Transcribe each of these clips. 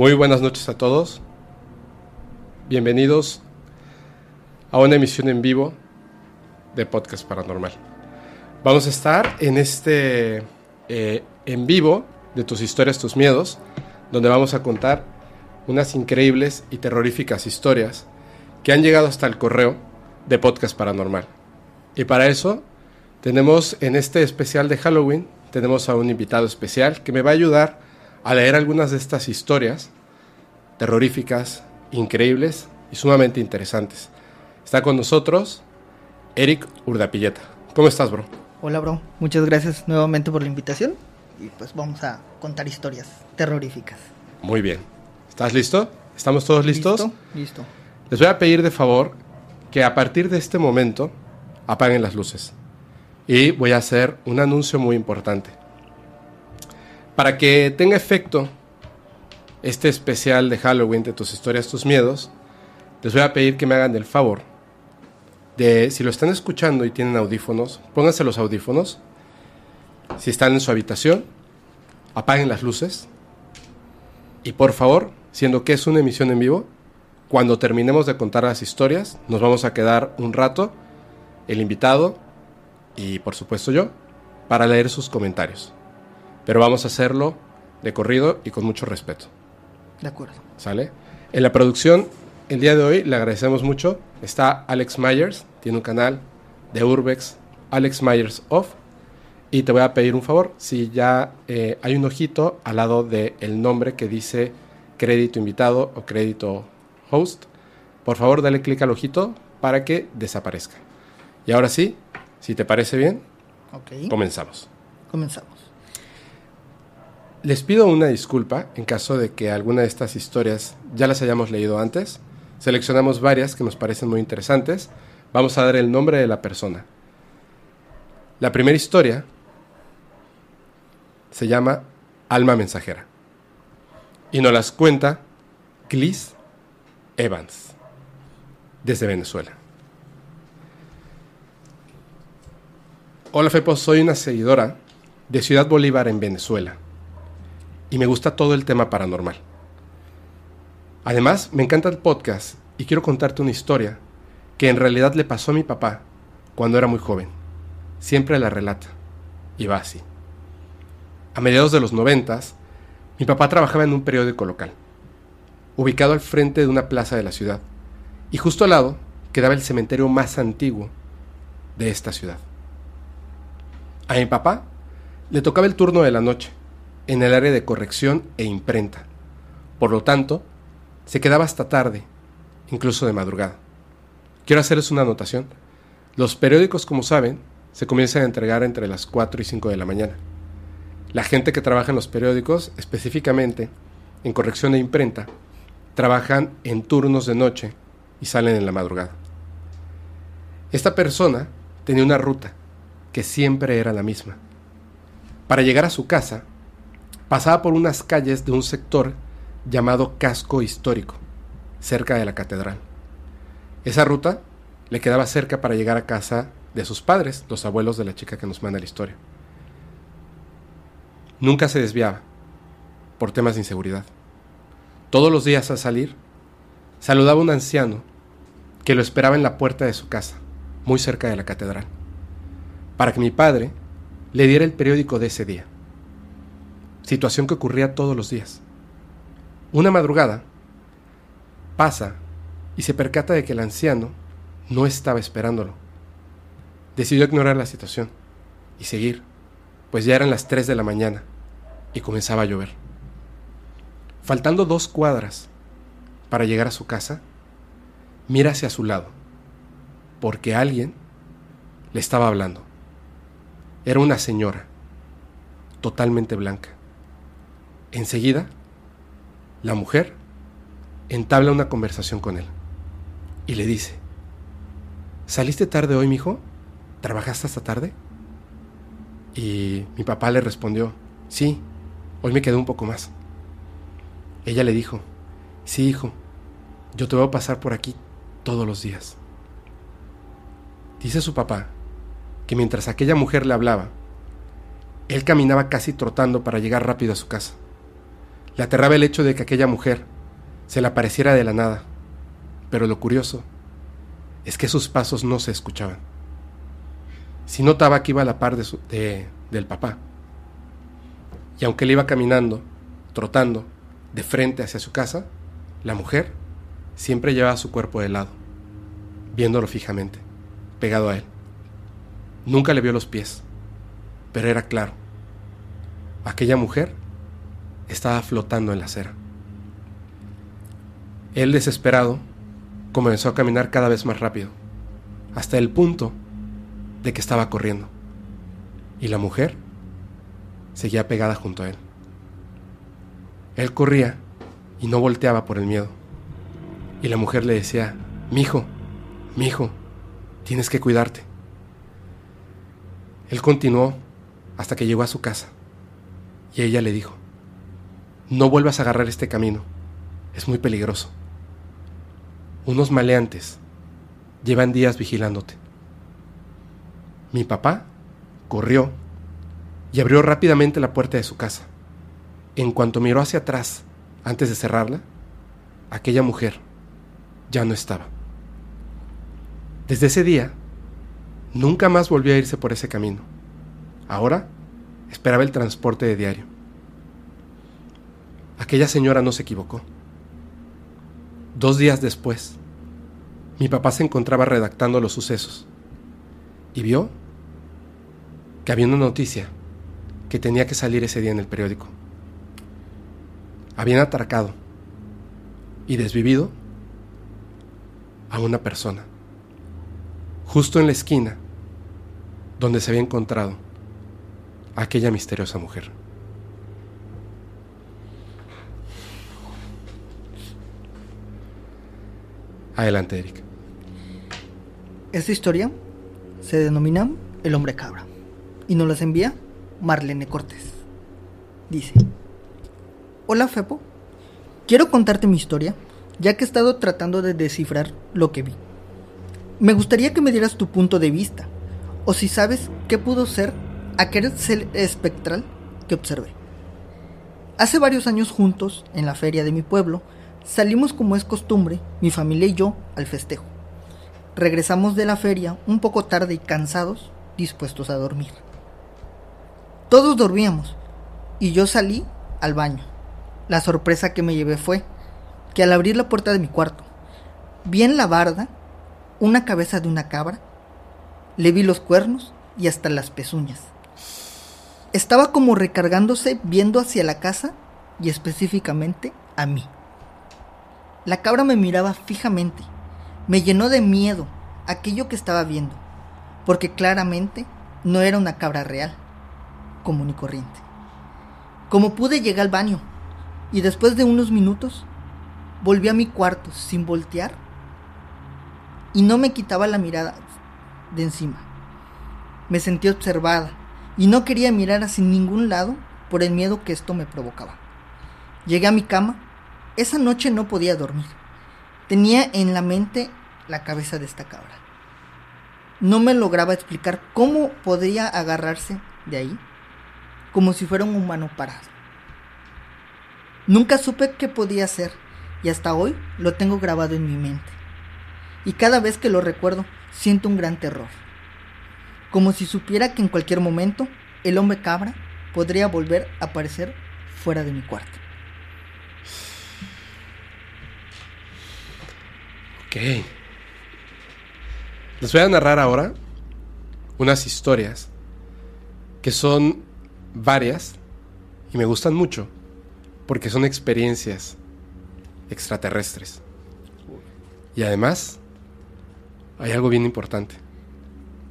Muy buenas noches a todos. Bienvenidos a una emisión en vivo de Podcast Paranormal. Vamos a estar en este eh, en vivo de tus historias, tus miedos, donde vamos a contar unas increíbles y terroríficas historias que han llegado hasta el correo de Podcast Paranormal. Y para eso tenemos en este especial de Halloween, tenemos a un invitado especial que me va a ayudar a leer algunas de estas historias terroríficas, increíbles y sumamente interesantes. Está con nosotros Eric Urdapilleta. ¿Cómo estás, bro? Hola, bro. Muchas gracias nuevamente por la invitación. Y pues vamos a contar historias terroríficas. Muy bien. ¿Estás listo? ¿Estamos todos listos? Listo. Listo. Les voy a pedir de favor que a partir de este momento apaguen las luces. Y voy a hacer un anuncio muy importante. Para que tenga efecto este especial de Halloween de tus historias, tus miedos, les voy a pedir que me hagan el favor de, si lo están escuchando y tienen audífonos, pónganse los audífonos. Si están en su habitación, apaguen las luces. Y por favor, siendo que es una emisión en vivo, cuando terminemos de contar las historias, nos vamos a quedar un rato, el invitado y por supuesto yo, para leer sus comentarios pero vamos a hacerlo de corrido y con mucho respeto. De acuerdo. ¿Sale? En la producción, el día de hoy le agradecemos mucho. Está Alex Myers, tiene un canal de Urbex, Alex Myers Off. Y te voy a pedir un favor, si ya eh, hay un ojito al lado del el nombre que dice crédito invitado o crédito host, por favor dale clic al ojito para que desaparezca. Y ahora sí, si te parece bien, comenzamos. Comenzamos. Les pido una disculpa en caso de que alguna de estas historias ya las hayamos leído antes. Seleccionamos varias que nos parecen muy interesantes. Vamos a dar el nombre de la persona. La primera historia se llama Alma Mensajera y nos las cuenta Gliss Evans desde Venezuela. Hola Fepo, soy una seguidora de Ciudad Bolívar en Venezuela y me gusta todo el tema paranormal. Además, me encanta el podcast y quiero contarte una historia que en realidad le pasó a mi papá cuando era muy joven. Siempre la relata. Y va así. A mediados de los noventas, mi papá trabajaba en un periódico local, ubicado al frente de una plaza de la ciudad, y justo al lado quedaba el cementerio más antiguo de esta ciudad. A mi papá le tocaba el turno de la noche, en el área de corrección e imprenta. Por lo tanto, se quedaba hasta tarde, incluso de madrugada. Quiero hacerles una anotación. Los periódicos, como saben, se comienzan a entregar entre las 4 y 5 de la mañana. La gente que trabaja en los periódicos, específicamente en corrección e imprenta, trabajan en turnos de noche y salen en la madrugada. Esta persona tenía una ruta que siempre era la misma. Para llegar a su casa, pasaba por unas calles de un sector llamado Casco Histórico, cerca de la catedral. Esa ruta le quedaba cerca para llegar a casa de sus padres, los abuelos de la chica que nos manda la historia. Nunca se desviaba por temas de inseguridad. Todos los días al salir, saludaba a un anciano que lo esperaba en la puerta de su casa, muy cerca de la catedral, para que mi padre le diera el periódico de ese día situación que ocurría todos los días. Una madrugada, pasa y se percata de que el anciano no estaba esperándolo. Decidió ignorar la situación y seguir, pues ya eran las 3 de la mañana y comenzaba a llover. Faltando dos cuadras para llegar a su casa, mira hacia su lado, porque alguien le estaba hablando. Era una señora, totalmente blanca. Enseguida, la mujer entabla una conversación con él y le dice, ¿saliste tarde hoy, mijo? ¿Trabajaste hasta tarde? Y mi papá le respondió, sí, hoy me quedé un poco más. Ella le dijo, sí, hijo, yo te voy a pasar por aquí todos los días. Dice su papá que mientras aquella mujer le hablaba, él caminaba casi trotando para llegar rápido a su casa. Le aterraba el hecho de que aquella mujer se le apareciera de la nada, pero lo curioso es que sus pasos no se escuchaban. Si notaba que iba a la par de del papá. Y aunque él iba caminando, trotando, de frente hacia su casa, la mujer siempre llevaba su cuerpo de lado, viéndolo fijamente, pegado a él. Nunca le vio los pies, pero era claro. Aquella mujer estaba flotando en la acera. Él, desesperado, comenzó a caminar cada vez más rápido, hasta el punto de que estaba corriendo. Y la mujer seguía pegada junto a él. Él corría y no volteaba por el miedo. Y la mujer le decía, Mijo, mijo, tienes que cuidarte. Él continuó hasta que llegó a su casa. Y ella le dijo, No vuelvas a agarrar este camino, es muy peligroso. Unos maleantes llevan días vigilándote. Mi papá corrió y abrió rápidamente la puerta de su casa. En cuanto miró hacia atrás, antes de cerrarla, aquella mujer ya no estaba. Desde ese día, nunca más volvió a irse por ese camino. Ahora esperaba el transporte de diario. Aquella señora no se equivocó. Dos días después, mi papá se encontraba redactando los sucesos y vio que había una noticia que tenía que salir ese día en el periódico. Habían atracado y desvivido a una persona, justo en la esquina donde se había encontrado aquella misteriosa mujer. Adelante, Eric. Esta historia se denomina El hombre cabra y nos las envía Marlene Cortés. Dice, Hola Fepo, quiero contarte mi historia, ya que he estado tratando de descifrar lo que vi. Me gustaría que me dieras tu punto de vista, o si sabes qué pudo ser aquel ser espectral que observé. Hace varios años juntos, en la feria de mi pueblo, salimos como es costumbre, mi familia y yo, al festejo. Regresamos de la feria un poco tarde y cansados, dispuestos a dormir. Todos dormíamos y yo salí al baño. La sorpresa que me llevé fue que al abrir la puerta de mi cuarto, vi en la barda una cabeza de una cabra, le vi los cuernos y hasta las pezuñas. Estaba como recargándose viendo hacia la casa y específicamente a mí. La cabra me miraba fijamente, me llenó de miedo aquello que estaba viendo, porque claramente no era una cabra real común y corriente. Como pude llegué al baño y después de unos minutos volví a mi cuarto sin voltear y no me quitaba la mirada de encima. Me sentí observada y no quería mirar hacia ningún lado por el miedo que esto me provocaba. Llegué a mi cama. Esa noche no podía dormir. Tenía en la mente la cabeza de esta cabra. No me lograba explicar cómo podría agarrarse de ahí como si fuera un humano parado. Nunca supe qué podía ser y hasta hoy lo tengo grabado en mi mente. Y cada vez que lo recuerdo siento un gran terror. Como si supiera que en cualquier momento el hombre cabra podría volver a aparecer fuera de mi cuarto. Ok. Les voy a narrar ahora unas historias que son varias y me gustan mucho porque son experiencias extraterrestres. Y además, hay algo bien importante.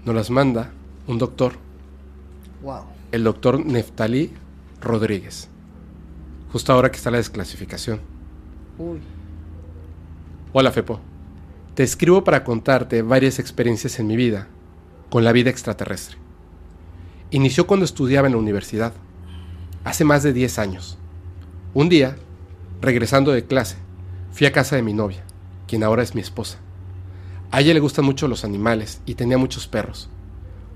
Nos las manda un doctor, Wow. el doctor Neftalí Rodríguez. Justo ahora que está la desclasificación. Uy. Hola Fepo. Te escribo para contarte varias experiencias en mi vida con la vida extraterrestre. Inició cuando estudiaba en la universidad, hace más de 10 años. Un día, regresando de clase, fui a casa de mi novia, quien ahora es mi esposa. A ella le gustan mucho los animales y tenía muchos perros.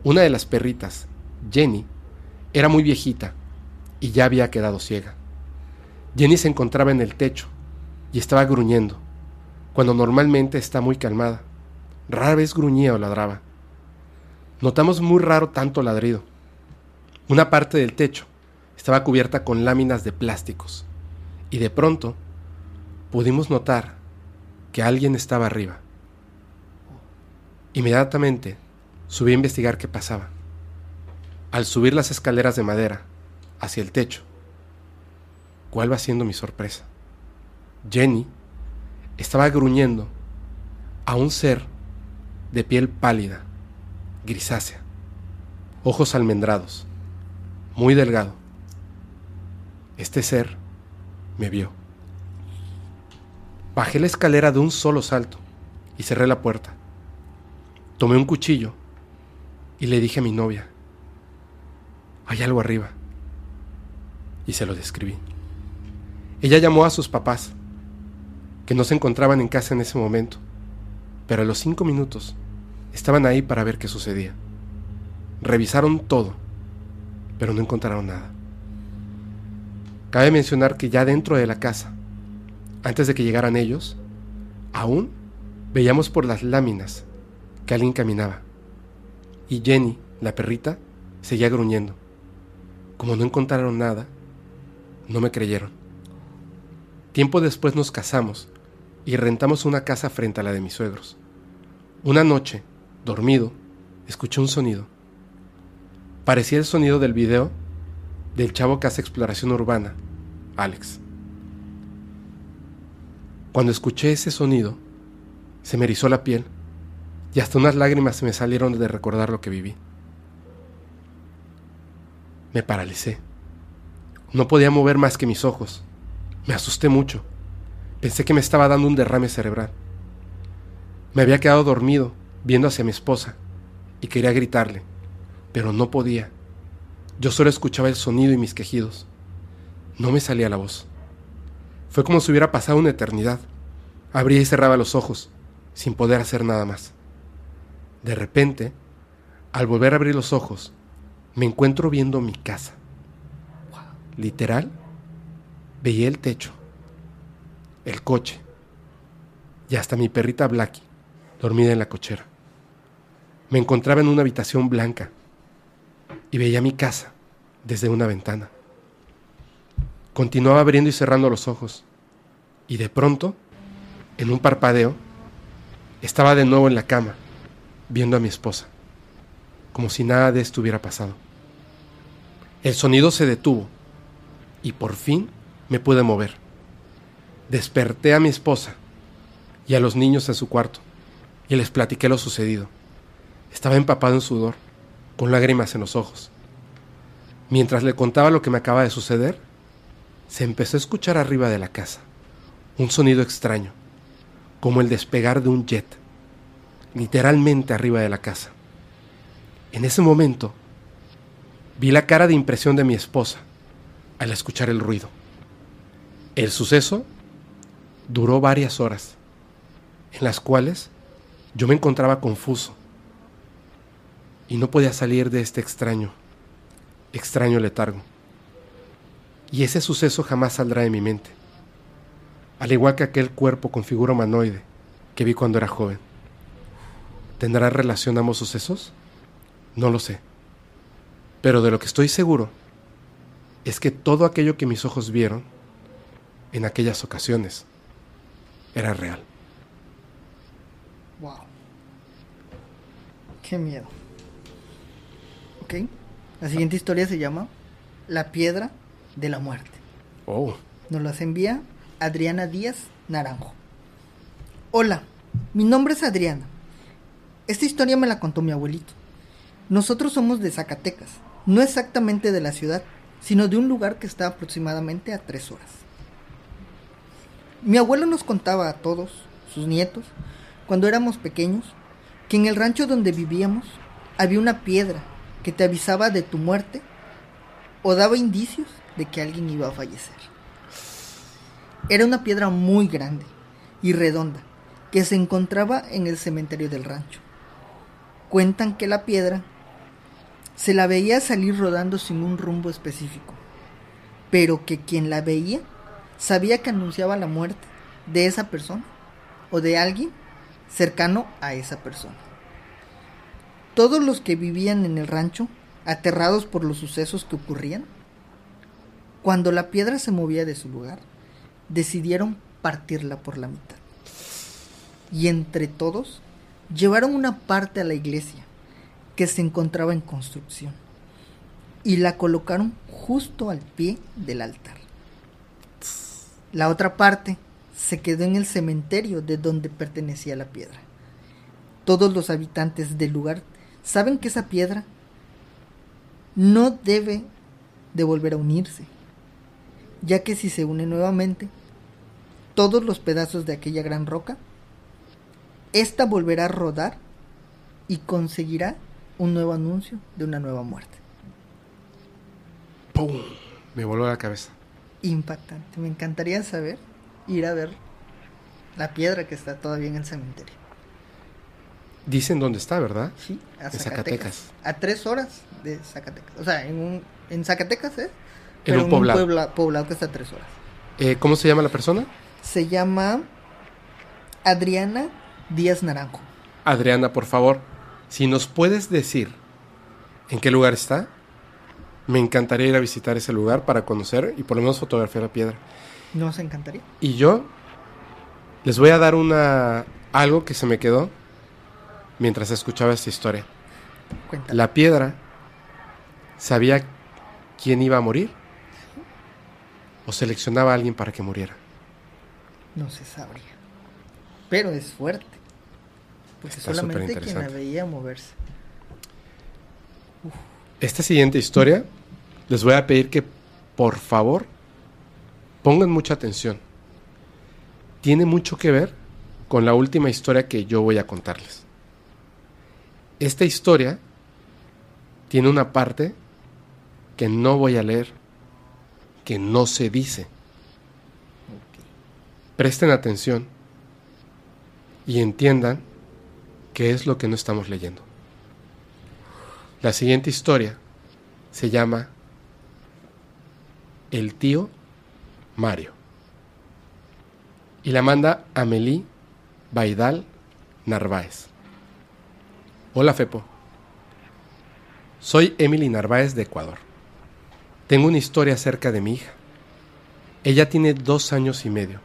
Una de las perritas, Jenny, era muy viejita y ya había quedado ciega. Jenny se encontraba en el techo y estaba gruñendo, cuando normalmente está muy calmada. Rara vez gruñía o ladraba. Notamos muy raro tanto ladrido. Una parte del techo estaba cubierta con láminas de plásticos y de pronto pudimos notar que alguien estaba arriba. Inmediatamente subí a investigar qué pasaba. Al subir las escaleras de madera hacia el techo, ¿cuál va siendo mi sorpresa? Jenny estaba gruñendo a un ser de piel pálida, grisácea, ojos almendrados, muy delgado. Este ser me vio. Bajé la escalera de un solo salto y cerré la puerta. Tomé un cuchillo y le dije a mi novia, hay algo arriba. Y se lo describí. Ella llamó a sus papás, que no se encontraban en casa en ese momento, pero a los cinco minutos estaban ahí para ver qué sucedía. Revisaron todo, pero no encontraron nada. Cabe mencionar que ya dentro de la casa, antes de que llegaran ellos, aún veíamos por las láminas que alguien caminaba. Y Jenny, la perrita, seguía gruñendo. Como no encontraron nada, no me creyeron. Tiempo después nos casamos y rentamos una casa frente a la de mis suegros. Una noche, dormido, escuché un sonido. Parecía el sonido del video del chavo que hace exploración urbana, Alex. Cuando escuché ese sonido, se me erizó la piel y hasta unas lágrimas se me salieron de recordar lo que viví. Me paralicé. No podía mover más que mis ojos. Me asusté mucho. Pensé que me estaba dando un derrame cerebral. Me había quedado dormido, viendo hacia mi esposa, y quería gritarle, pero no podía. Yo solo escuchaba el sonido y mis quejidos. No me salía la voz. Fue como si hubiera pasado una eternidad. Abría y cerraba los ojos, sin poder hacer nada más. De repente, al volver a abrir los ojos, me encuentro viendo mi casa. Literal, veía el techo, el coche y hasta mi perrita Blackie, dormida en la cochera. Me encontraba en una habitación blanca y veía mi casa desde una ventana. Continuaba abriendo y cerrando los ojos y de pronto, en un parpadeo, estaba de nuevo en la cama, viendo a mi esposa, como si nada de esto hubiera pasado. El sonido se detuvo y por fin me pude mover. Desperté a mi esposa y a los niños en su cuarto y les platiqué lo sucedido. Estaba empapado en sudor, con lágrimas en los ojos. Mientras le contaba lo que me acaba de suceder, se empezó a escuchar arriba de la casa un sonido extraño, como el despegar de un jet, literalmente arriba de la casa. En ese momento, vi la cara de impresión de mi esposa al escuchar el ruido. El suceso duró varias horas, en las cuales yo me encontraba confuso y no podía salir de este extraño, extraño letargo. Y ese suceso jamás saldrá de mi mente, al igual que aquel cuerpo con figura humanoide que vi cuando era joven. ¿Tendrá relación ambos sucesos? No lo sé. Pero de lo que estoy seguro es que todo aquello que mis ojos vieron en aquellas ocasiones era real. Wow. Qué miedo. Ok. La siguiente historia se llama La piedra de la muerte. Oh, Nos las envía Adriana Díaz Naranjo. Hola, mi nombre es Adriana. Esta historia me la contó mi abuelito. Nosotros somos de Zacatecas, no exactamente de la ciudad, sino de un lugar que está aproximadamente a tres horas. Mi abuelo nos contaba a todos, sus nietos, cuando éramos pequeños, que en el rancho donde vivíamos había una piedra que te avisaba de tu muerte o daba indicios de que alguien iba a fallecer. Era una piedra muy grande y redonda que se encontraba en el cementerio del rancho. Cuentan que la piedra se la veía salir rodando sin un rumbo específico, pero que quien la veía sabía que anunciaba la muerte de esa persona o de alguien cercano a esa persona. Todos los que vivían en el rancho, aterrados por los sucesos que ocurrían, cuando la piedra se movía de su lugar, decidieron partirla por la mitad. Y entre todos, llevaron una parte a la iglesia, que se encontraba en construcción, y la colocaron justo al pie del altar. La otra parte se quedó en el cementerio de donde pertenecía la piedra. Todos los habitantes del lugar saben que esa piedra no debe de volver a unirse, ya que si se une nuevamente, todos los pedazos de aquella gran roca, ésta volverá a rodar y conseguirá un nuevo anuncio de una nueva muerte. ¡Pum! Me voló la cabeza. Impactante. Me encantaría saber, ir a ver la piedra que está todavía en el cementerio. Dicen dónde está, ¿verdad? Sí, a En Zacatecas. Zacatecas. A tres horas de Zacatecas. O sea, en, un, en Zacatecas, ¿eh? En un poblado. puebla- poblado que está a tres horas. Eh, ¿Cómo se llama la persona? Se llama Adriana Díaz Naranjo. Adriana, por favor, si nos puedes decir en qué lugar está, me encantaría ir a visitar ese lugar para conocer y por lo menos fotografiar la piedra. Nos encantaría. Y yo les voy a dar una algo que se me quedó mientras escuchaba esta historia. Cuéntale. La piedra sabía quién iba a morir o seleccionaba a alguien para que muriera. No se sabría. Pero es fuerte. Porque Está solamente quien la veía moverse. Esta siguiente historia les voy a pedir que por favor pongan mucha atención. Tiene mucho que ver con la última historia que yo voy a contarles. Esta historia tiene una parte que no voy a leer, que no se dice. Presten atención y entiendan qué es lo que no estamos leyendo. La siguiente historia se llama El tío Mario. Y la manda Amelie Baidal Narváez. Hola Fepo. Soy Emily Narváez de Ecuador. Tengo una historia acerca de mi hija. Ella tiene dos años y medio,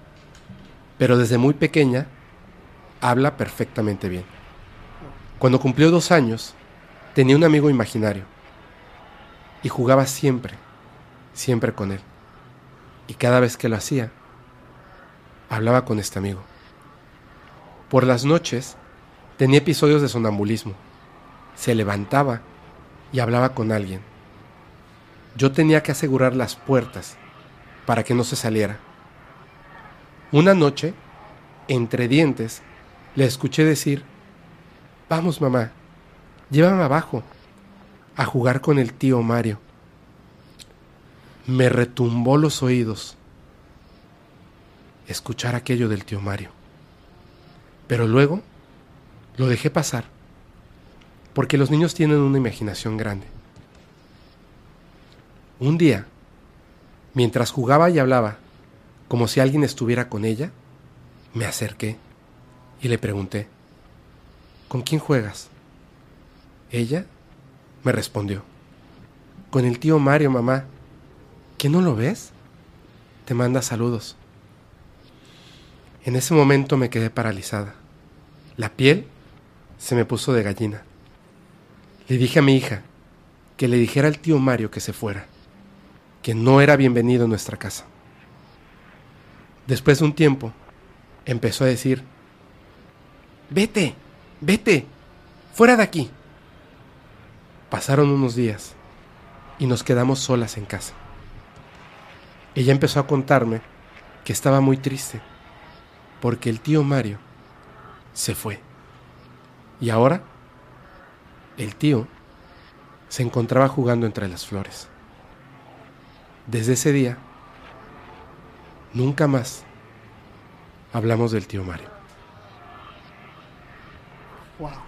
pero desde muy pequeña habla perfectamente bien. Cuando cumplió dos años, tenía un amigo imaginario y jugaba siempre, siempre con él. Y cada vez que lo hacía, hablaba con este amigo. Por las noches tenía episodios de sonambulismo. Se levantaba y hablaba con alguien. Yo tenía que asegurar las puertas para que no se saliera. Una noche, entre dientes, le escuché decir, Vamos mamá, llévame abajo a jugar con el tío Mario. Me retumbó los oídos escuchar aquello del tío Mario. Pero luego lo dejé pasar, porque los niños tienen una imaginación grande. Un día, mientras jugaba y hablaba, como si alguien estuviera con ella, me acerqué y le pregunté, ¿con quién juegas? Ella me respondió, con el tío Mario, mamá. ¿Que no lo ves? Te manda saludos. En ese momento me quedé paralizada. La piel se me puso de gallina. Le dije a mi hija que le dijera al tío Mario que se fuera, que no era bienvenido en nuestra casa. Después de un tiempo, empezó a decir, vete, vete, fuera de aquí. Pasaron unos días y nos quedamos solas en casa. Ella empezó a contarme que estaba muy triste porque el tío Mario se fue. Y ahora el tío se encontraba jugando entre las flores. Desde ese día, nunca más hablamos del tío Mario. Wow.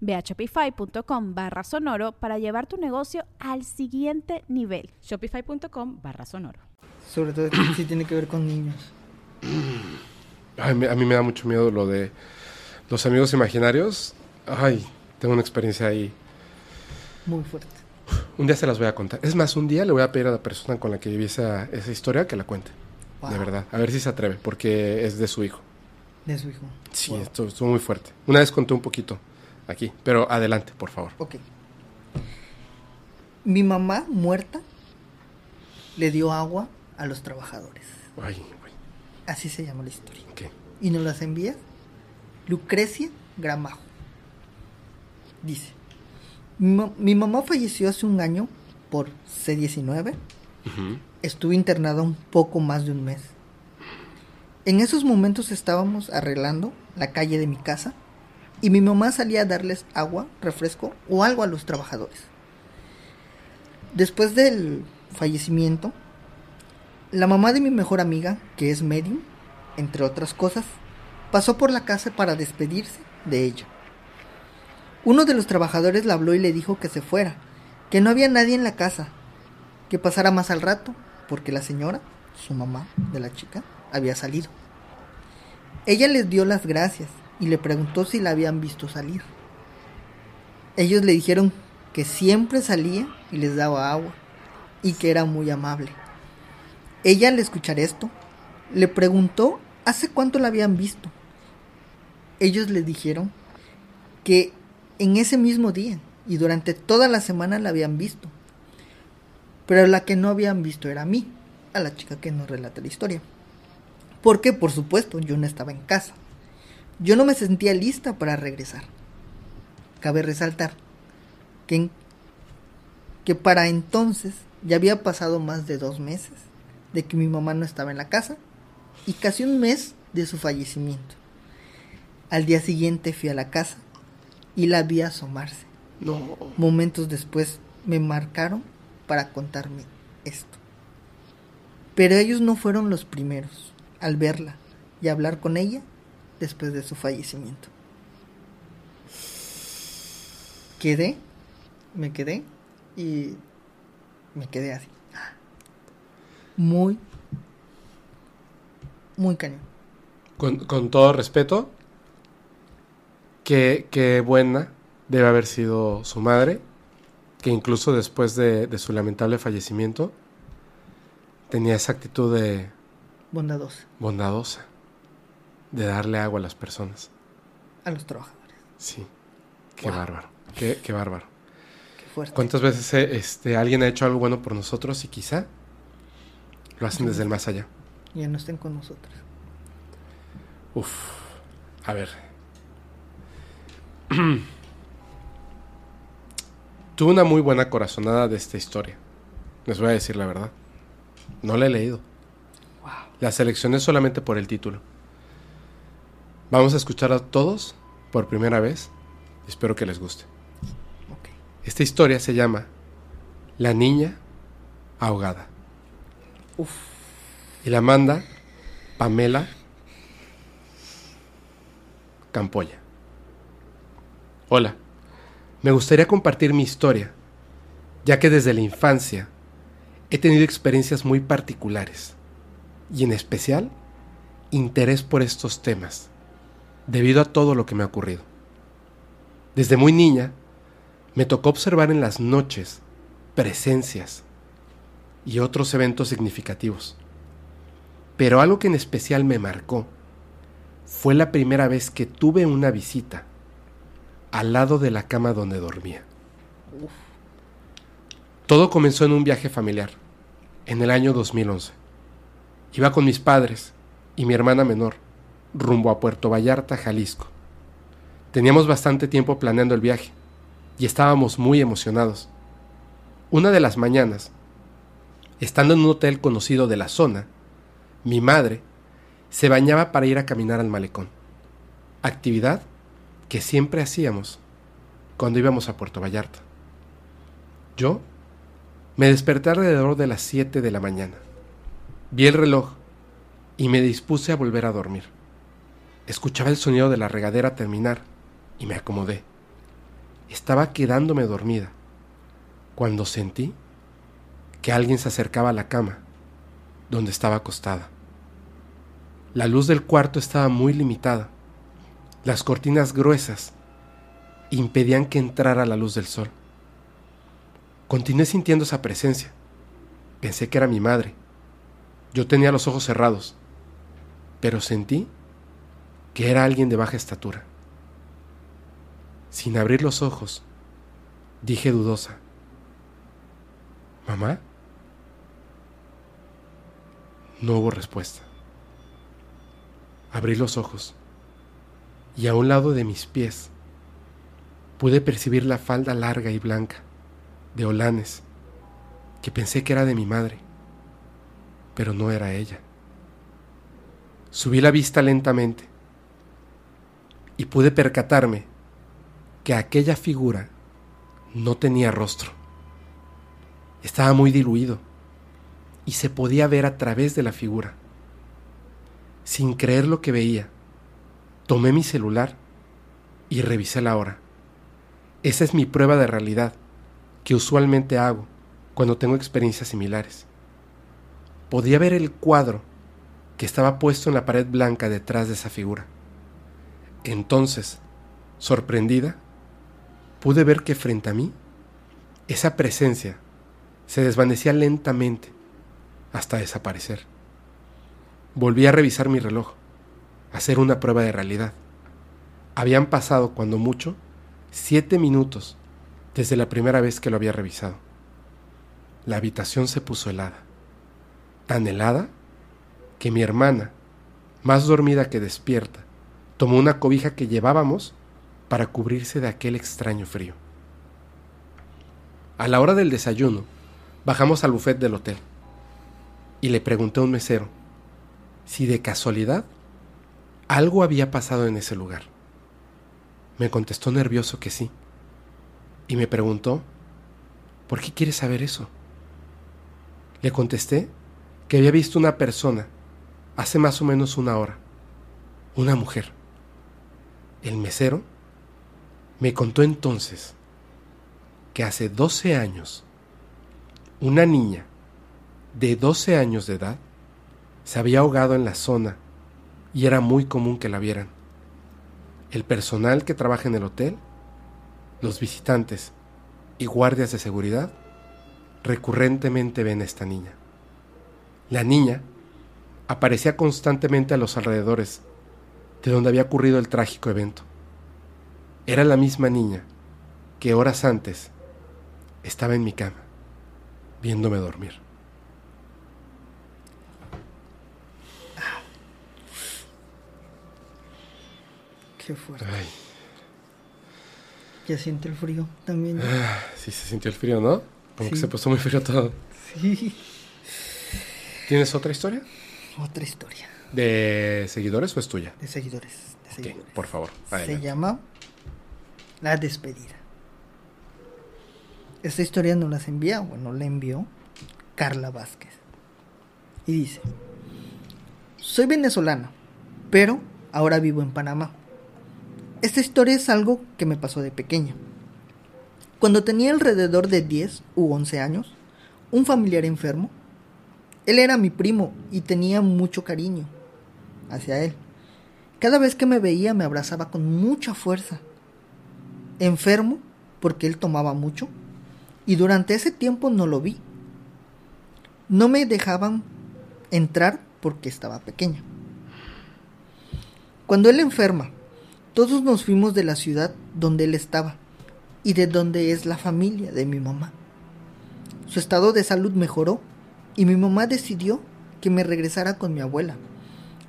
Ve a shopify.com barra sonoro para llevar tu negocio al siguiente nivel. Shopify.com barra sonoro. sobre todo si tiene que ver con niños. Ay, me- a mí me da mucho miedo lo de los amigos imaginarios. Ay, tengo una experiencia ahí. Muy fuerte. Un día se las voy a contar. Es más, un día le voy a pedir a la persona con la que viví esa, esa historia que la cuente. De verdad. A ver si se atreve, porque es de su hijo. De su hijo. Sí, Wow. esto estuvo muy fuerte. Una vez conté un poquito aquí, pero adelante, por favor. Ok. Mi mamá muerta le dio agua a los trabajadores. Ay, güey. Así se llama la historia. Y nos las envía Lucrecia Gramajo. Dice, mi, ma- mi mamá falleció hace un año por C19. Ujú. Estuve internada un poco más de un mes. En esos momentos estábamos arreglando la calle de mi casa y mi mamá salía a darles agua, refresco o algo a los trabajadores. Después del fallecimiento, la mamá de mi mejor amiga, que es medium, entre otras cosas, pasó por la casa para despedirse de ella. Uno de los trabajadores la habló y le dijo que se fuera, que no había nadie en la casa, que pasara más al rato, porque la señora, su mamá de la chica, había salido. Ella les dio las gracias y le preguntó si la habían visto salir. Ellos le dijeron que siempre salía y les daba agua y que era muy amable. Ella al escuchar esto le preguntó hace cuánto la habían visto. Ellos le dijeron que en ese mismo día y durante toda la semana la habían visto. Pero la que no habían visto era a mí, a la chica que nos relata la historia. Porque, por supuesto, yo no estaba en casa. Yo no me sentía lista para regresar. Cabe resaltar que, en- que para entonces ya había pasado más de dos meses de que mi mamá no estaba en la casa y casi un mes de su fallecimiento. Al día siguiente fui a la casa y la vi asomarse. No. Momentos después me marcaron para contarme esto. Pero ellos no fueron los primeros al verla y hablar con ella después de su fallecimiento. Quedé, me quedé y me quedé así. Muy, muy cañón. Con, con todo respeto, qué, qué buena debe haber sido su madre, que incluso después de, de su lamentable fallecimiento tenía esa actitud de Bondadosa bondadosa, de darle agua a las personas. a los trabajadores. Sí, qué Wow. bárbaro, qué, qué bárbaro. Qué fuerte. ¿Cuántas veces eh, este, alguien ha hecho algo bueno por nosotros y quizá lo hacen desde el más allá? Ya no estén con nosotros. Uf, a ver. Tuve una muy buena corazonada de esta historia. Les voy a decir la verdad. No la he leído. La seleccioné solamente por el título. Vamos a escuchar a todos por primera vez. Espero que les guste. Esta historia se llama La niña ahogada. Y la manda Pamela Campoya. Hola, me gustaría compartir mi historia, ya que desde la infancia he tenido experiencias muy particulares y en especial interés por estos temas, debido a todo lo que me ha ocurrido. Desde muy niña, me tocó observar en las noches presencias y otros eventos significativos. Pero algo que en especial me marcó fue la primera vez que tuve una visita al lado de la cama donde dormía. Todo comenzó en un viaje familiar, en el año 2011. Iba con mis padres y mi hermana menor, rumbo a Puerto Vallarta, Jalisco. Teníamos bastante tiempo planeando el viaje y estábamos muy emocionados. Una de las mañanas, estando en un hotel conocido de la zona, mi madre se bañaba para ir a caminar al malecón, actividad que siempre hacíamos cuando íbamos a Puerto Vallarta. Yo me desperté alrededor de las 7 de la mañana. Vi el reloj y me dispuse a volver a dormir. Escuchaba el sonido de la regadera terminar y me acomodé. Estaba quedándome dormida cuando sentí que alguien se acercaba a la cama donde estaba acostada. La luz del cuarto estaba muy limitada. Las cortinas gruesas impedían que entrara la luz del sol. Continué sintiendo esa presencia. Pensé que era mi madre. Yo tenía los ojos cerrados, pero sentí que era alguien de baja estatura. Sin abrir los ojos, dije dudosa, ¿Mamá? No hubo respuesta. Abrí los ojos y a un lado de mis pies pude percibir la falda larga y blanca de Olanes que pensé que era de mi madre, pero no era ella. Subí la vista lentamente y pude percatarme que aquella figura no tenía rostro. Estaba muy diluido y se podía ver a través de la figura. Sin creer lo que veía, tomé mi celular y revisé la hora. Esa es mi prueba de realidad que usualmente hago cuando tengo experiencias similares. Podía ver el cuadro que estaba puesto en la pared blanca detrás de esa figura. Entonces, sorprendida, pude ver que frente a mí, esa presencia se desvanecía lentamente hasta desaparecer. Volví a revisar mi reloj, a hacer una prueba de realidad. Habían pasado, cuando mucho, siete minutos desde la primera vez que lo había revisado. La habitación se puso helada, tan helada que mi hermana, más dormida que despierta, tomó una cobija que llevábamos para cubrirse de aquel extraño frío. A la hora del desayuno, bajamos al buffet del hotel y le pregunté a un mesero si de casualidad algo había pasado en ese lugar. Me contestó nervioso que sí y me preguntó, ¿por qué quieres saber eso? Le contesté que había visto una persona hace más o menos una hora, una mujer. El mesero me contó entonces que hace 12 años una niña de 12 años de edad se había ahogado en la zona y era muy común que la vieran. El personal que trabaja en el hotel, los visitantes y guardias de seguridad recurrentemente ven a esta niña. La niña aparecía constantemente a los alrededores de donde había ocurrido el trágico evento. Era la misma niña que horas antes estaba en mi cama viéndome dormir. Qué fuerte. Ay, Ya siento el frío también. ah, sí se sintió el frío, ¿no? Como que se puso muy frío todo. Sí. ¿Tienes otra historia? Otra historia ¿De seguidores o es tuya? de seguidores. De por favor. Se llama La despedida. Esta historia no las envía, bueno, la envió Carla Vázquez. Y dice, soy venezolana, pero ahora vivo en Panamá. Esta historia es algo que me pasó de pequeña. Cuando tenía alrededor de 10 u 11 años, un familiar enfermo, él era mi primo y tenía mucho cariño hacia él. Cada vez que me veía me abrazaba con mucha fuerza. Enfermo porque él tomaba mucho y durante ese tiempo no lo vi. No me dejaban entrar porque estaba pequeña. Cuando él enferma, todos nos fuimos de la ciudad donde él estaba y de donde es la familia de mi mamá. Su estado de salud mejoró y mi mamá decidió que me regresara con mi abuela,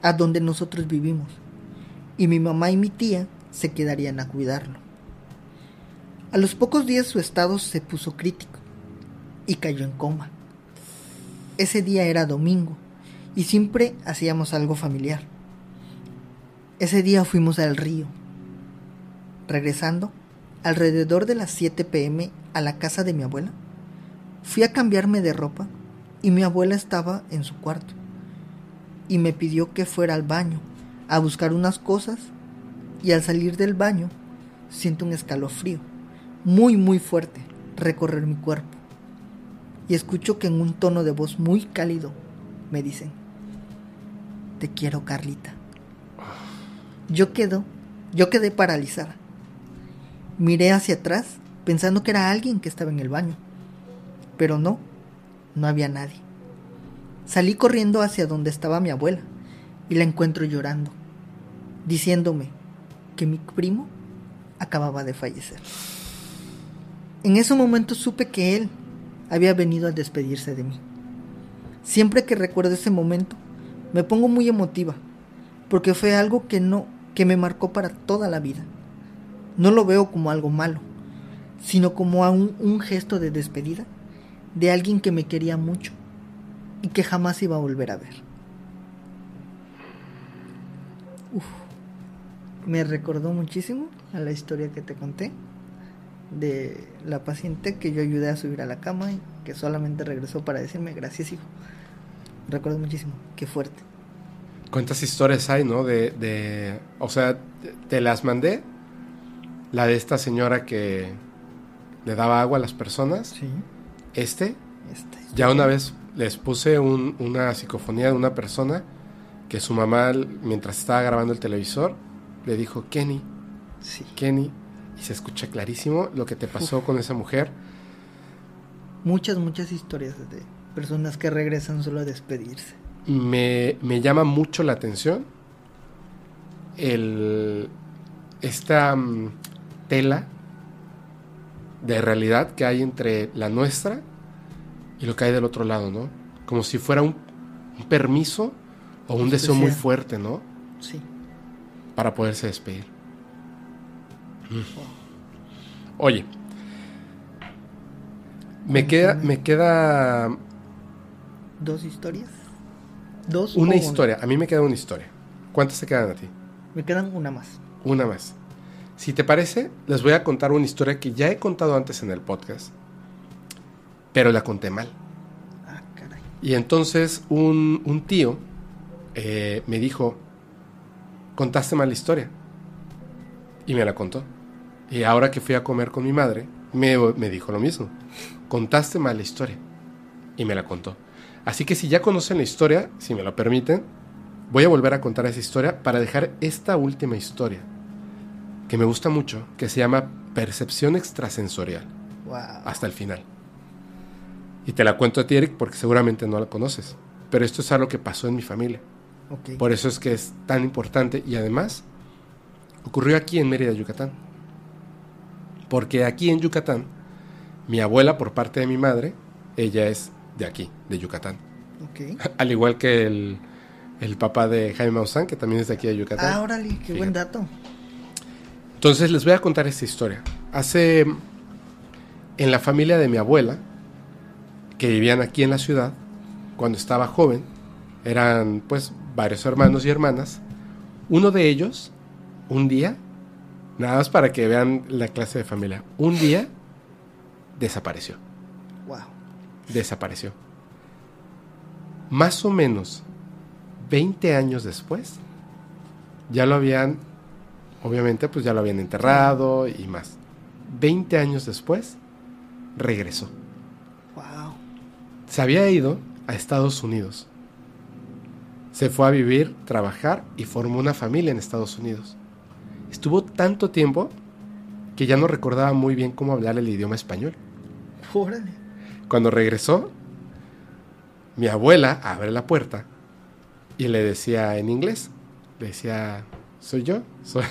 a donde nosotros vivimos, y mi mamá y mi tía se quedarían a cuidarlo. A los pocos días su estado se puso crítico y cayó en coma. Ese día era domingo y siempre hacíamos algo familiar. Ese día fuimos al río. Regresando, alrededor de las 7 pm a la casa de mi abuela, fui a cambiarme de ropa y mi abuela estaba en su cuarto y me pidió que fuera al baño a buscar unas cosas y al salir del baño siento un escalofrío muy muy fuerte recorrer mi cuerpo y escucho que en un tono de voz muy cálido me dicen, te quiero Carlita. Yo quedo, yo quedé paralizada. Miré hacia atrás pensando que era alguien que estaba en el baño, pero no, no había nadie. Salí corriendo hacia donde estaba mi abuela y la encuentro llorando, diciéndome que mi primo acababa de fallecer. En ese momento supe que él había venido a despedirse de mí. Siempre que recuerdo ese momento, me pongo muy emotiva, porque fue algo que no que me marcó para toda la vida. No lo veo como algo malo, sino como un, un gesto de despedida de alguien que me quería mucho y que jamás iba a volver a ver. Uf, me recordó muchísimo a la historia que te conté de la paciente que yo ayudé a subir a la cama y que solamente regresó para decirme gracias hijo. Recuerdo muchísimo, qué fuerte. ¿Cuántas historias hay, no? De, de, o sea, te las mandé. La de esta señora que le daba agua a las personas. Sí. Este, Este. ya una vez les puse un- una psicofonía de una persona que su mamá, mientras estaba grabando el televisor, le dijo, Kenny, Sí. Kenny, y se escucha clarísimo lo que te pasó con esa mujer. Muchas, muchas historias de personas que regresan solo a despedirse. Me, me llama mucho la atención el, esta mm, tela de realidad que hay entre la nuestra y lo que hay del otro lado, ¿no? Como si fuera un, un permiso o un deseo muy fuerte, ¿no? Sí. Para poderse despedir. Mm. Oye, me queda, me queda ¿Dos historias? ¿Dos? una historia. A mí me queda una historia. ¿Cuántas te quedan a ti? Me quedan una más. Una más. Si te parece, les voy a contar una historia que ya he contado antes en el podcast, pero la conté mal. Ah, caray. Y entonces un, un tío eh, me dijo, contaste mal la historia. Y me la contó. Y ahora que fui a comer con mi madre, me, me dijo lo mismo. Contaste mal la historia. Y me la contó. Así que si ya conocen la historia, si me lo permiten, voy a volver a contar esa historia para dejar esta última historia, que me gusta mucho, que se llama Percepción Extrasensorial, Wow. hasta el final. Y te la cuento a ti, Eric, porque seguramente no la conoces. Pero esto es algo que pasó en mi familia. Ok. Por eso es que es tan importante y además ocurrió aquí en Mérida, Yucatán. Porque aquí en Yucatán, mi abuela por parte de mi madre, ella es de aquí, de Yucatán. Al igual que el, el papá de Jaime Maussan, que también es de aquí de Yucatán. Ah, órale, qué Fíjate. buen dato. Entonces les voy a contar esta historia. Hace en la familia de mi abuela, que vivían aquí en la ciudad, cuando estaba joven, eran pues varios hermanos y hermanas. Uno de ellos, un día, nada más para que vean la clase de familia, un día desapareció. Wow. Desapareció. Más o menos 20 años después, ya lo habían, obviamente, pues ya lo habían enterrado y más. 20 años después, regresó. Se había ido a Estados Unidos. Se fue a vivir, trabajar y formó una familia en Estados Unidos. Estuvo tanto tiempo que ya no recordaba muy bien cómo hablar el idioma español. Órale. Cuando regresó, mi abuela abre la puerta y le decía en inglés, le decía, soy yo, soy...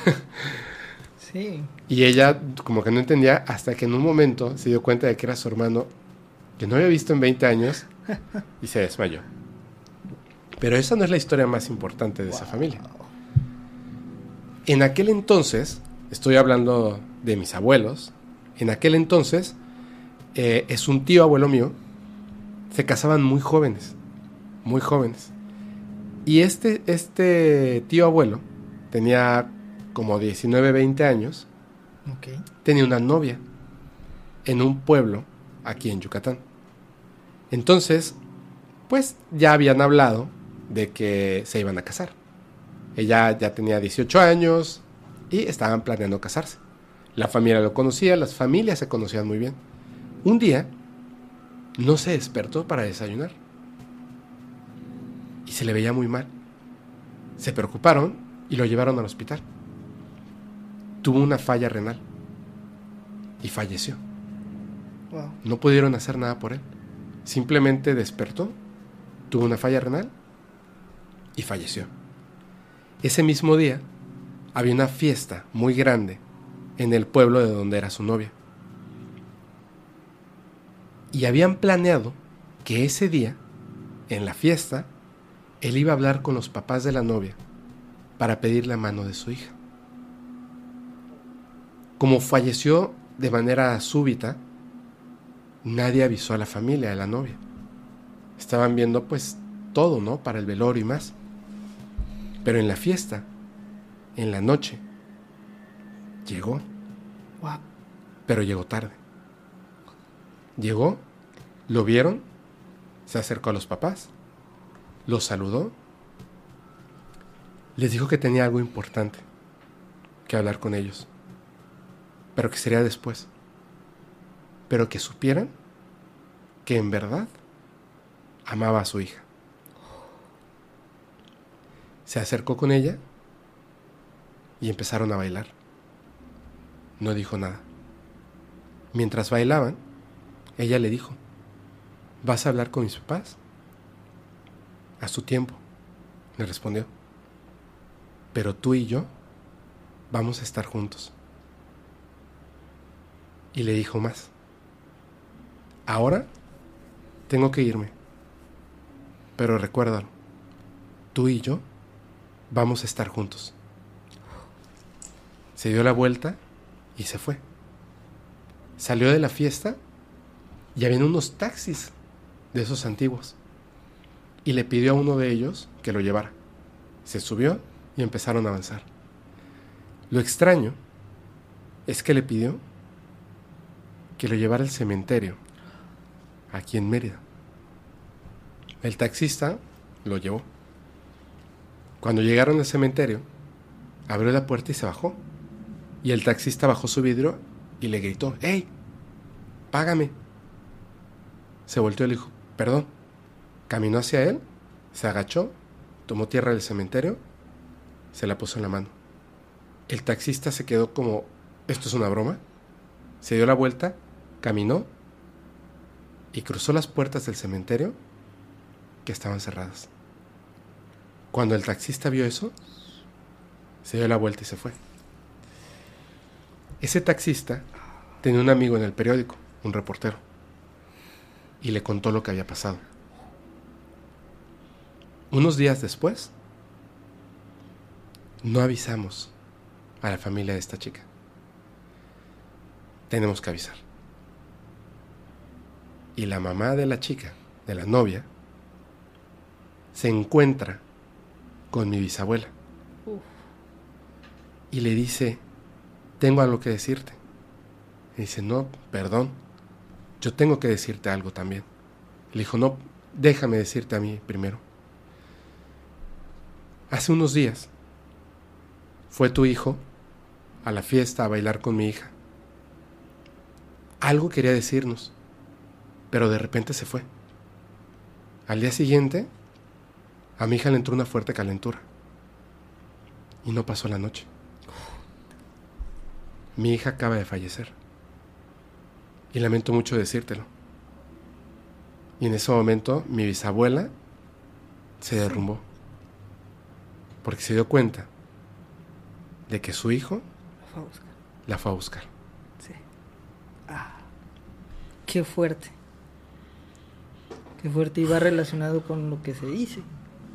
Sí. Y ella como que no entendía hasta que en un momento se dio cuenta de que era su hermano que no había visto en 20 años y se desmayó. Pero esa no es la historia más importante de esa familia. En aquel entonces, estoy hablando de mis abuelos, en aquel entonces eh, es un tío abuelo mío, se casaban muy jóvenes, muy jóvenes. Y este, este tío abuelo tenía como 19, 20 años, tenía una novia en un pueblo aquí en Yucatán. Entonces, pues ya habían hablado de que se iban a casar. Ella ya tenía 18 años y estaban planeando casarse. La familia lo conocía, las familias se conocían muy bien. Un día no se despertó para desayunar y se le veía muy mal. Se preocuparon y lo llevaron al hospital. Tuvo una falla renal y falleció. Wow. No pudieron hacer nada por él. Simplemente despertó, tuvo una falla renal y falleció. Ese mismo día había una fiesta muy grande en el pueblo de donde era su novia. Y habían planeado que ese día, en la fiesta, él iba a hablar con los papás de la novia para pedir la mano de su hija. Como falleció de manera súbita, nadie avisó a la familia de la novia. Estaban viendo pues todo, ¿no? Para el velorio y más. Pero en la fiesta, en la noche, llegó, Wow. pero llegó tarde. Llegó, lo vieron, se acercó a los papás, los saludó, les dijo que tenía algo importante que hablar con ellos, pero que sería después, pero que supieran que en verdad amaba a su hija. Se acercó con ella y empezaron a bailar. No dijo nada. Mientras bailaban, ella le dijo, ¿vas a hablar con mis papás? A su tiempo, le respondió. Pero tú y yo vamos a estar juntos. Y le dijo más. Ahora tengo que irme. Pero recuérdalo, tú y yo vamos a estar juntos. Se dio la vuelta y se fue. Salió de la fiesta y habían unos taxis de esos antiguos. Y le pidió a uno de ellos que lo llevara. Se subió y empezaron a avanzar. Lo extraño es que le pidió que lo llevara al cementerio, aquí en Mérida. El taxista lo llevó. Cuando llegaron al cementerio, abrió la puerta y se bajó. Y el taxista bajó su vidrio y le gritó, ¡Ey! ¡Págame! Se volteó y le dijo, perdón. Caminó hacia él, se agachó, tomó tierra del cementerio, se la puso en la mano. El taxista se quedó como, ¿esto es una broma? Se dio la vuelta, caminó y cruzó las puertas del cementerio que estaban cerradas. Cuando el taxista vio eso, se dio la vuelta y se fue. Ese taxista tenía un amigo en el periódico, un reportero, y le contó lo que había pasado. Unos días después, no avisamos a la familia de esta chica. Tenemos que avisar. Y la mamá de la chica, de la novia, se encuentra con mi bisabuela. Y le dice, tengo algo que decirte. Y dice, no, perdón, yo tengo que decirte algo también. Le dijo, no, déjame decirte a mí primero. Hace unos días fue tu hijo a la fiesta a bailar con mi hija. Algo quería decirnos, pero de repente se fue. Al día siguiente, a mi hija le entró una fuerte calentura y no pasó la noche. Mi hija acaba de fallecer y lamento mucho decírtelo. Y en ese momento mi bisabuela se derrumbó porque se dio cuenta de que su hijo Fue a buscar. la fue a buscar. Sí. Ah, qué fuerte. Qué fuerte. Y va relacionado con lo que se dice.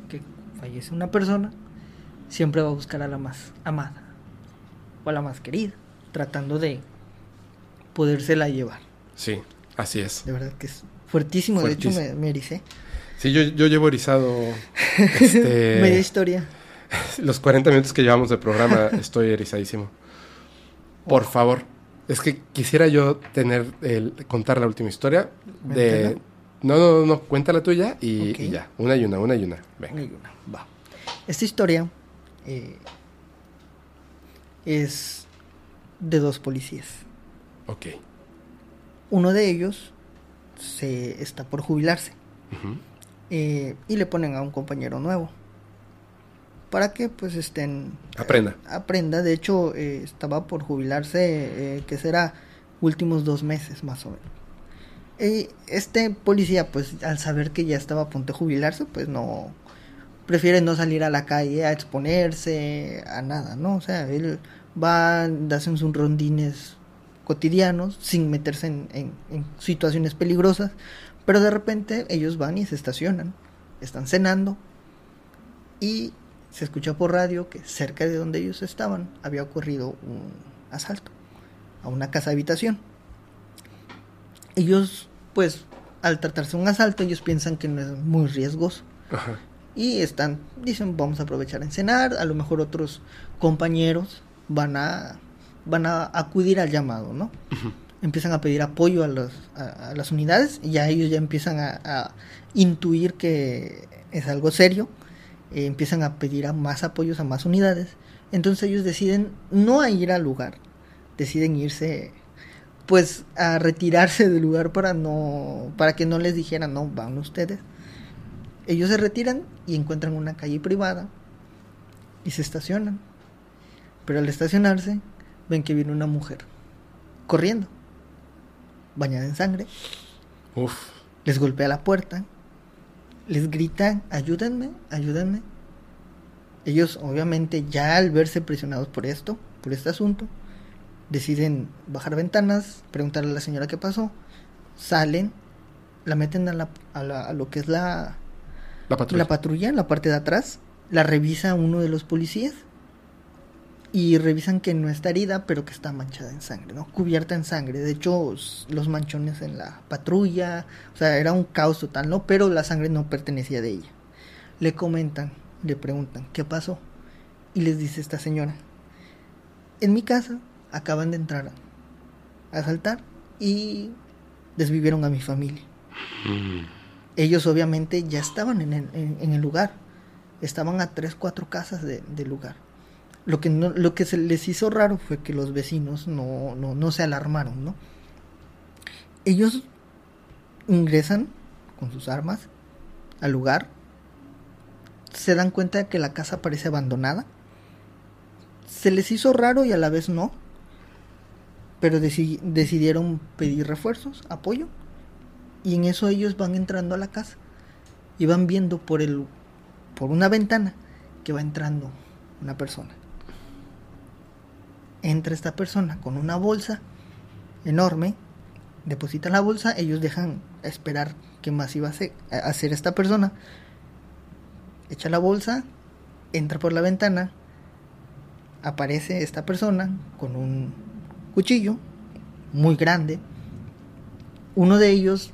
Que fallece una persona, siempre va a buscar a la más amada. O a la más querida. Tratando de podérsela llevar. Sí, así es. De verdad que es fuertísimo. De hecho, me, me ericé. Sí, yo, yo llevo erizado este, Media historia. los 40 minutos que llevamos de programa, estoy erizadísimo. Por favor, es que quisiera yo tener el contar la última historia de. No, no, no, no, cuenta la tuya y, y ya, una y una, una y una. Venga. Una, va. Esta historia eh, es de dos policías. Ok. Uno de ellos se está por jubilarse eh, y le ponen a un compañero nuevo para que pues estén Aprenda. aprenda. De hecho eh, estaba por jubilarse eh, que será últimos dos meses más o menos. Y este policía pues al saber que ya estaba a punto de jubilarse pues no prefiere no salir a la calle a exponerse a nada, ¿no? O sea, él va, hace sus rondines cotidianos sin meterse en, en- situaciones peligrosas, pero de repente ellos van y se estacionan, están cenando y se escucha por radio que cerca de donde ellos estaban había ocurrido un asalto a una casa habitación. Ellos, pues, al tratarse de un asalto, ellos piensan que no es muy riesgoso. Ajá. Y están, dicen, vamos a aprovechar en cenar, a lo mejor otros compañeros van a, van a acudir al llamado, ¿no? Empiezan a pedir apoyo a, los, a, a las unidades y ya ellos ya empiezan a, a intuir que es algo serio, eh, empiezan a pedir a más apoyos a más unidades, entonces ellos deciden no a ir al lugar, deciden irse pues a retirarse del lugar para no para que no les dijeran no van ustedes ellos se retiran y encuentran una calle privada y se estacionan. Pero al estacionarse, ven que viene una mujer corriendo, bañada en sangre, Uf. les golpea la puerta, les grita, ayúdenme, ayúdenme. Ellos obviamente ya al verse presionados por esto, por este asunto, deciden bajar ventanas, preguntarle a la señora qué pasó, salen, la meten a, la, a, la- a lo que es la, La patrulla. la patrulla la parte de atrás, la revisa uno de los policías y revisan que no está herida, pero que está manchada en sangre, ¿no? Cubierta en sangre. De hecho, los manchones en la patrulla, o sea, era un caos total, ¿no? Pero la sangre no pertenecía de ella. Le comentan, le preguntan, ¿qué pasó? Y les dice esta señora, en mi casa acaban de entrar a asaltar y desvivieron a mi familia Mm. ellos obviamente ya estaban en el, en- en el lugar. Estaban a tres, cuatro casas de- del lugar. Lo que, no, lo que se les hizo raro fue que los vecinos no, no, no se alarmaron, ¿no? Ellos ingresan con sus armas al lugar. Se dan cuenta de que la casa parece abandonada. Se les hizo raro y a la vez no. Pero deci- decidieron pedir refuerzos, apoyo. Y en eso ellos van entrando a la casa y van viendo por el por una ventana que va entrando una persona. Entra esta persona con una bolsa enorme, deposita la bolsa, ellos dejan esperar qué más iba a hacer esta persona. Echa la bolsa, entra por la ventana, aparece esta persona con un cuchillo muy grande. Uno de ellos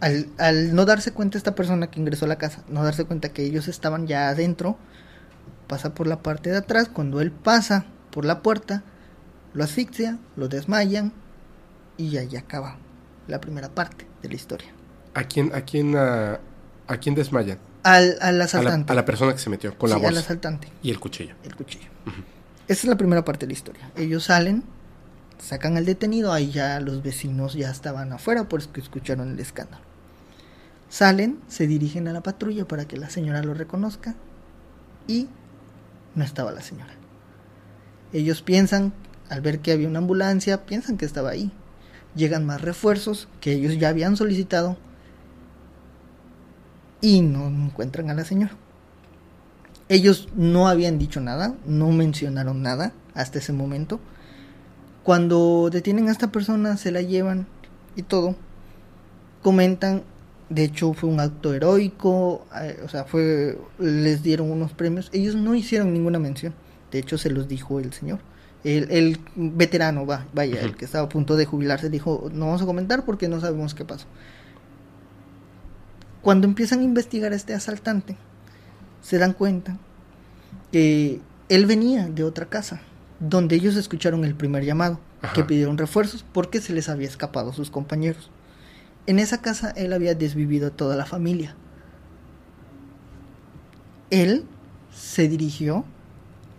al, al no darse cuenta esta persona que ingresó a la casa, no darse cuenta que ellos estaban ya adentro, pasa por la parte de atrás, cuando él pasa por la puerta, lo asfixia, lo desmayan y ahí acaba la primera parte de la historia. ¿A quién, a quién, a, a quién desmayan? Al, al A la, asaltante. a la persona que se metió con la Sí, al asaltante. y el cuchillo. el cuchillo. Esa es la primera parte de la historia. Ellos salen, sacan al detenido, ahí ya los vecinos ya estaban afuera porque escucharon el escándalo. Salen, se dirigen a la patrulla para que la señora lo reconozca y no estaba la señora. Ellos piensan, al ver que había una ambulancia, piensan que estaba ahí. Llegan más refuerzos que ellos ya habían solicitado y no encuentran a la señora. Ellos no habían dicho nada, no mencionaron nada hasta ese momento. Cuando detienen a esta persona, se la llevan y todo, comentan, de hecho fue un acto heroico, eh, o sea, fue, les dieron unos premios. Ellos no hicieron ninguna mención, de hecho se los dijo el señor. El, el veterano, va, vaya, el que estaba a punto de jubilarse, dijo, no vamos a comentar porque no sabemos qué pasó. Cuando empiezan a investigar a este asaltante, se dan cuenta que él venía de otra casa, donde ellos escucharon el primer llamado, Ajá. que pidieron refuerzos porque se les había escapado a sus compañeros. En esa casa él había desvivido a toda la familia. Él se dirigió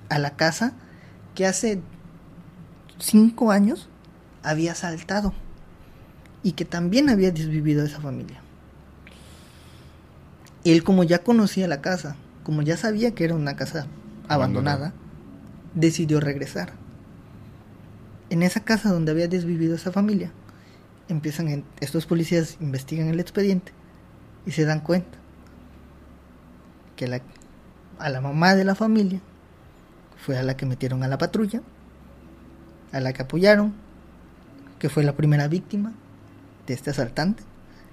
a la casa que hace cinco años había asaltado y que también había desvivido a esa familia. Él como ya conocía la casa, como ya sabía que era una casa abandonada, Abandonada. Decidió regresar. En esa casa donde había desvivido esa familia, empiezan en- estos policías investigan el expediente y se dan cuenta que la- a la mamá de la familia fue a la que metieron a la patrulla, a la que apoyaron, que fue la primera víctima de este asaltante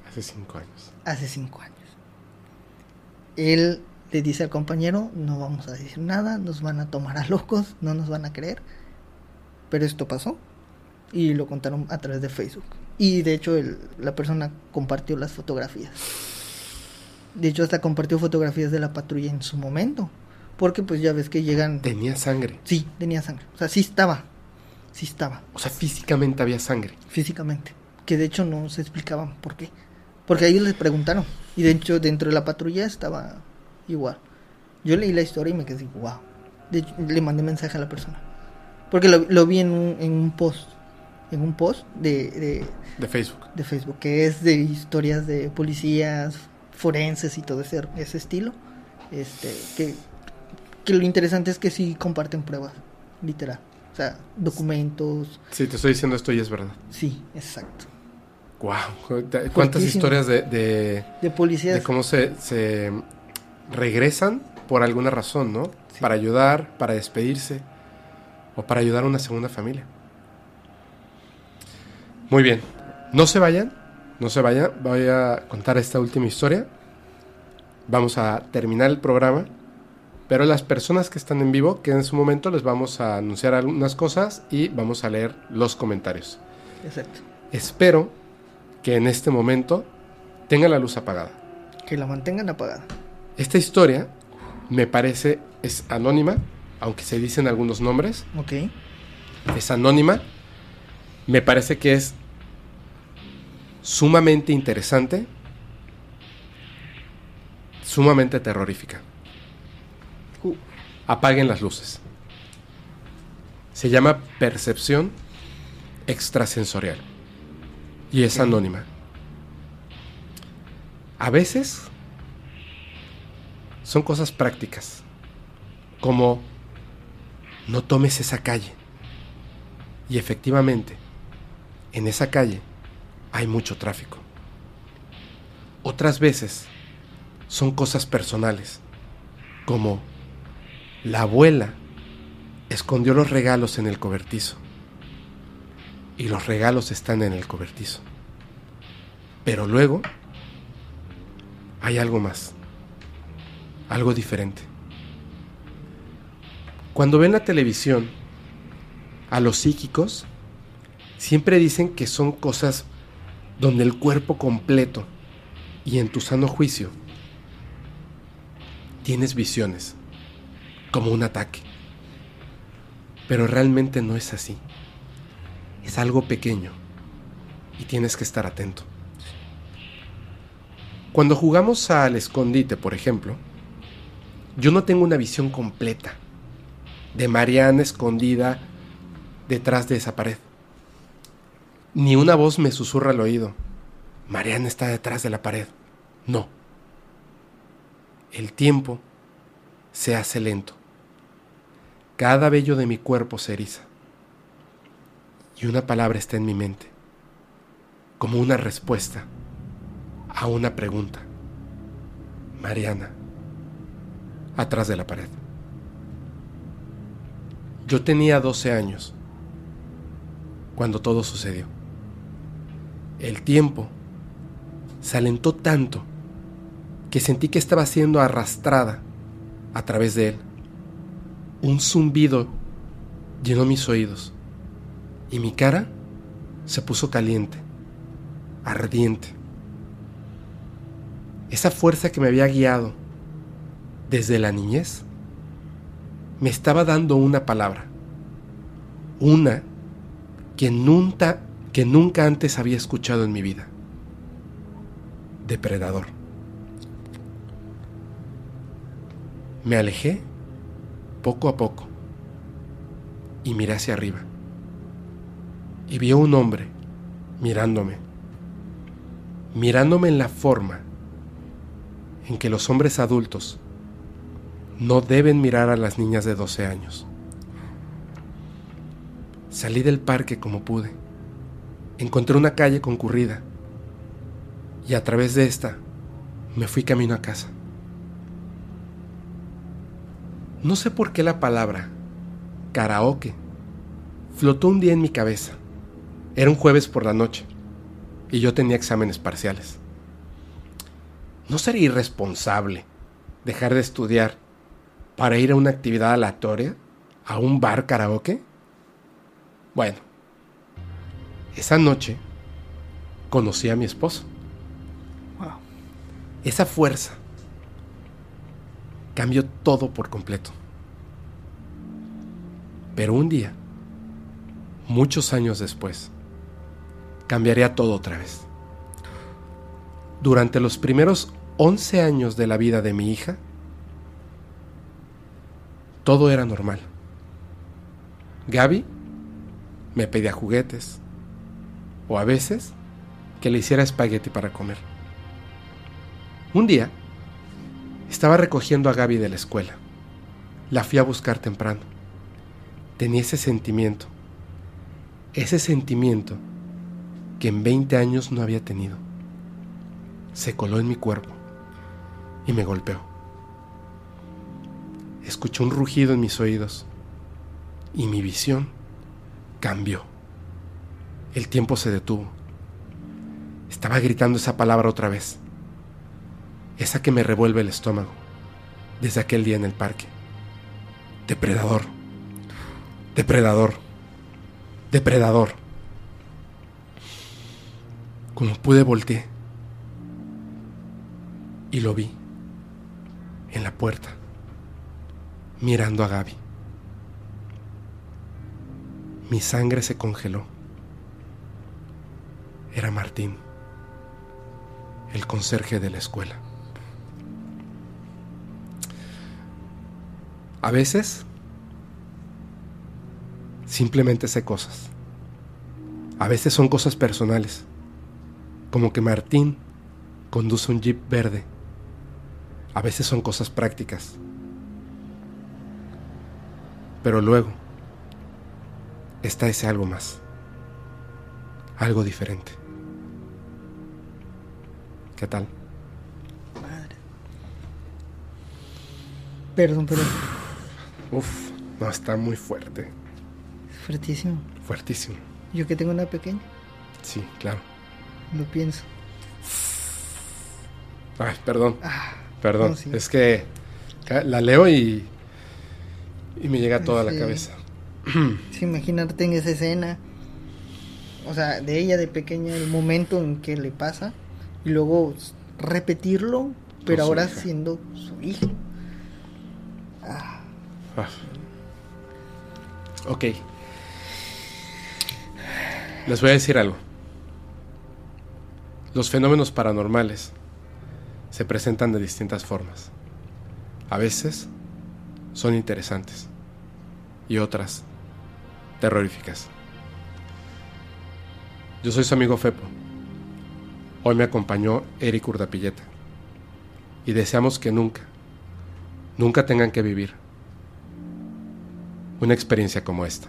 Hace cinco años. hace cinco años. Él le dice al compañero, no vamos a decir nada, nos van a tomar a locos, no nos van a creer. Pero esto pasó y lo contaron a través de Facebook. Y de hecho el- la persona compartió las fotografías. De hecho hasta compartió fotografías de la patrulla en su momento. Porque pues ya ves que llegan... Tenía sangre. Sí, tenía sangre. O sea, sí estaba. Sí estaba O sea, físicamente había sangre. físicamente. Que de hecho no se explicaban por qué. Porque a ellos les preguntaron. Y de hecho dentro de la patrulla estaba igual. Yo leí la historia y me quedé, wow. De hecho, le mandé mensaje a la persona. Porque lo, lo vi en un, en un post. En un post de, de, De Facebook. de Facebook. Que es de historias de policías, forenses y todo ese, ese estilo. Este, que, que lo interesante es que sí comparten pruebas. Literal. O sea, documentos. Sí, te estoy diciendo esto y es verdad. Sí, exacto. Wow. ¿Cuántas historias de, de, De policías. de cómo se, se regresan por alguna razón, ¿no? Sí. Para ayudar, para despedirse o para ayudar a una segunda familia. Muy bien. No se vayan, no se vayan. Voy a contar esta última historia. Vamos a terminar el programa. Pero las personas que están en vivo, que en su momento les vamos a anunciar algunas cosas y vamos a leer los comentarios. Exacto. Espero que en este momento tenga la luz apagada. Que la mantengan apagada. Esta historia me parece es anónima, aunque se dicen algunos nombres, Ok. es anónima. Me parece que es sumamente interesante, sumamente terrorífica. Uh, Apaguen las luces. Se llama percepción extrasensorial y es anónima. A veces son cosas prácticas, como no tomes esa calle. Y efectivamente, en esa calle hay mucho tráfico. Otras veces son cosas personales, como la abuela escondió los regalos en el cobertizo. Y los regalos están en el cobertizo. Pero luego hay algo más. Algo diferente. Cuando ven la televisión a los psíquicos, siempre dicen que son cosas donde el cuerpo completo y en tu sano juicio tienes visiones, como un ataque. Pero realmente no es así. Es algo pequeño y tienes que estar atento. Cuando jugamos al escondite, por ejemplo, yo no tengo una visión completa de Mariana escondida detrás de esa pared. Ni una voz me susurra al oído. Mariana está detrás de la pared. No. El tiempo se hace lento. Cada vello de mi cuerpo se eriza. Y una palabra está en mi mente, como una respuesta a una pregunta. Mariana, atrás de la pared. Yo tenía 12 años cuando todo sucedió. El tiempo se alentó tanto que sentí que estaba siendo arrastrada a través de él. Un zumbido llenó mis oídos y mi cara se puso caliente, ardiente. Esa fuerza que me había guiado desde la niñez me estaba dando una palabra, una que nunca, antes había escuchado en mi vida. Depredador. Me alejé poco a poco y miré hacia arriba. Y vi a un hombre mirándome, mirándome en la forma en que los hombres adultos no deben mirar a las niñas de 12 años. Salí del parque como pude. Encontré una calle concurrida y a través de esta me fui camino a casa. No sé por qué la palabra karaoke flotó un día en mi cabeza. Era un jueves por la noche y yo tenía exámenes parciales. ¿No sería irresponsable dejar de estudiar para ir a una actividad aleatoria? ¿A un bar karaoke? Bueno, esa noche conocí a mi esposo. Esa fuerza cambió todo por completo. Pero un día, muchos años después, cambiaría todo otra vez. Durante los primeros 11 años de la vida de mi hija, todo era normal. Gaby me pedía juguetes o a veces que le hiciera espagueti para comer. Un día estaba recogiendo a Gaby de la escuela. La fui a buscar temprano. Tenía ese sentimiento, ese sentimiento que en 20 años no había tenido. Se coló en mi cuerpo y me golpeó. Escuché un rugido en mis oídos y mi visión cambió. El tiempo se detuvo. Estaba gritando esa palabra otra vez esa que me revuelve el estómago desde aquel día en el parque. Depredador, depredador, depredador. Como pude volteé y lo vi en la puerta, mirando a Gaby. Mi sangre se congeló. Era Martín, el conserje de la escuela. A veces simplemente sé cosas. A veces son cosas personales, como que Martín conduce un jeep verde. A veces son cosas prácticas. Pero luego está ese algo más, algo diferente. ¿Qué tal? Madre. Perdón, perdón. Uf, no, está muy fuerte. Fuertísimo. Fuertísimo. Yo que tengo una pequeña, Sí, claro. lo pienso. Ay, perdón. Ah, Perdón. no, sí. Es que la leo y, y me llega toda la cabeza. sí, imagínate en esa escena. O sea, de ella de pequeña, el momento en que le pasa. Y luego repetirlo, pero ahora hija. siendo su hijo. Ah, Ah. Ok. Les voy a decir algo. Los fenómenos paranormales se presentan de distintas formas. A veces son interesantes y otras terroríficas. Yo soy su amigo Fepo. Hoy me acompañó Eric Urdapilleta y deseamos que nunca, nunca tengan que vivir una experiencia como esta.